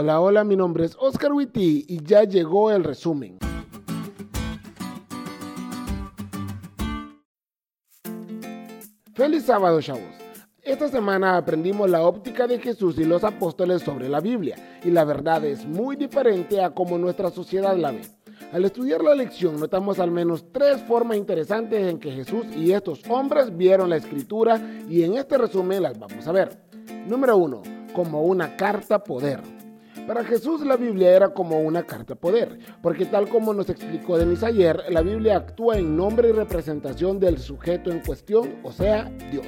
Hola, hola, mi nombre es Oscar Witty y ya llegó el resumen. Feliz sábado, chavos. Esta semana aprendimos la óptica de Jesús y los apóstoles sobre la Biblia, y la verdad es muy diferente a como nuestra sociedad la ve. Al estudiar la lección notamos al menos tres formas interesantes en que Jesús y estos hombres vieron la escritura y en este resumen las vamos a ver. Número uno, como una carta poder. Para Jesús la Biblia era como una carta poder, porque tal como nos explicó Denis ayer, la Biblia actúa en nombre y representación del sujeto en cuestión, o sea, Dios.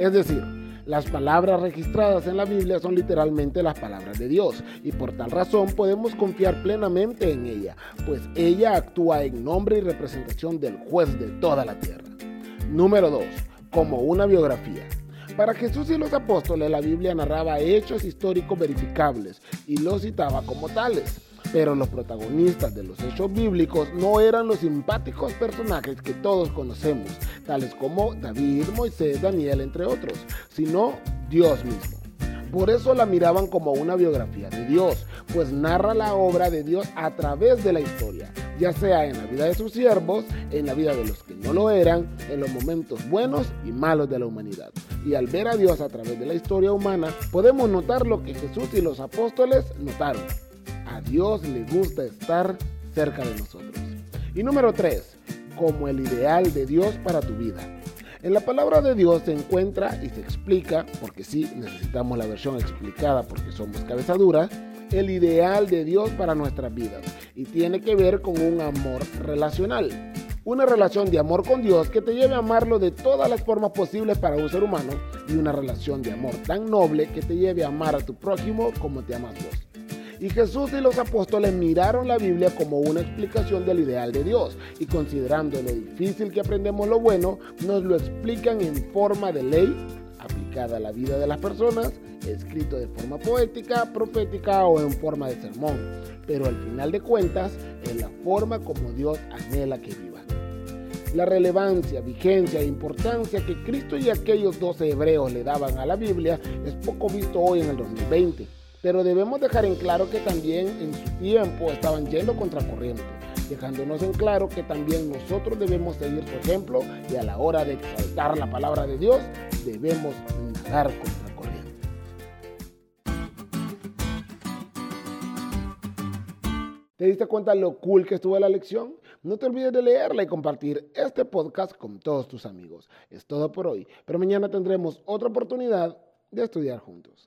Es decir, las palabras registradas en la Biblia son literalmente las palabras de Dios y por tal razón podemos confiar plenamente en ella, pues ella actúa en nombre y representación del juez de toda la tierra. Número 2. Como una biografía. Para Jesús y los apóstoles la Biblia narraba hechos históricos verificables y los citaba como tales. Pero los protagonistas de los hechos bíblicos no eran los simpáticos personajes que todos conocemos, tales como David, Moisés, Daniel, entre otros, sino Dios mismo. Por eso la miraban como una biografía de Dios, pues narra la obra de Dios a través de la historia, ya sea en la vida de sus siervos, en la vida de los que no lo eran, en los momentos buenos y malos de la humanidad. Y al ver a Dios a través de la historia humana, podemos notar lo que Jesús y los apóstoles notaron a Dios le gusta estar cerca de nosotros. Y número 3, como el ideal de Dios para tu vida. En la palabra de Dios se encuentra y se explica, porque sí, necesitamos la versión explicada porque somos cabeza dura, el ideal de Dios para nuestras vidas. Y tiene que ver con un amor relacional. Una relación de amor con Dios que te lleve a amarlo de todas las formas posibles para un ser humano y una relación de amor tan noble que te lleve a amar a tu prójimo como te amas vos. Y Jesús y los apóstoles miraron la Biblia como una explicación del ideal de Dios y considerando lo difícil que aprendemos lo bueno, nos lo explican en forma de ley aplicada a la vida de las personas, escrito de forma poética, profética o en forma de sermón. Pero al final de cuentas, es la forma como Dios anhela que vivan. La relevancia, vigencia e importancia que Cristo y aquellos 12 hebreos le daban a la Biblia es poco visto hoy en el 2020 pero debemos dejar en claro que también en su tiempo estaban yendo contracorriente, dejándonos en claro que también nosotros debemos seguir su ejemplo y a la hora de exaltar la palabra de Dios debemos nadar contracorriente. ¿Te diste cuenta lo cool que estuvo la lección? No te olvides de leerla y compartir este podcast con todos tus amigos. Es todo por hoy, pero mañana tendremos otra oportunidad de estudiar juntos.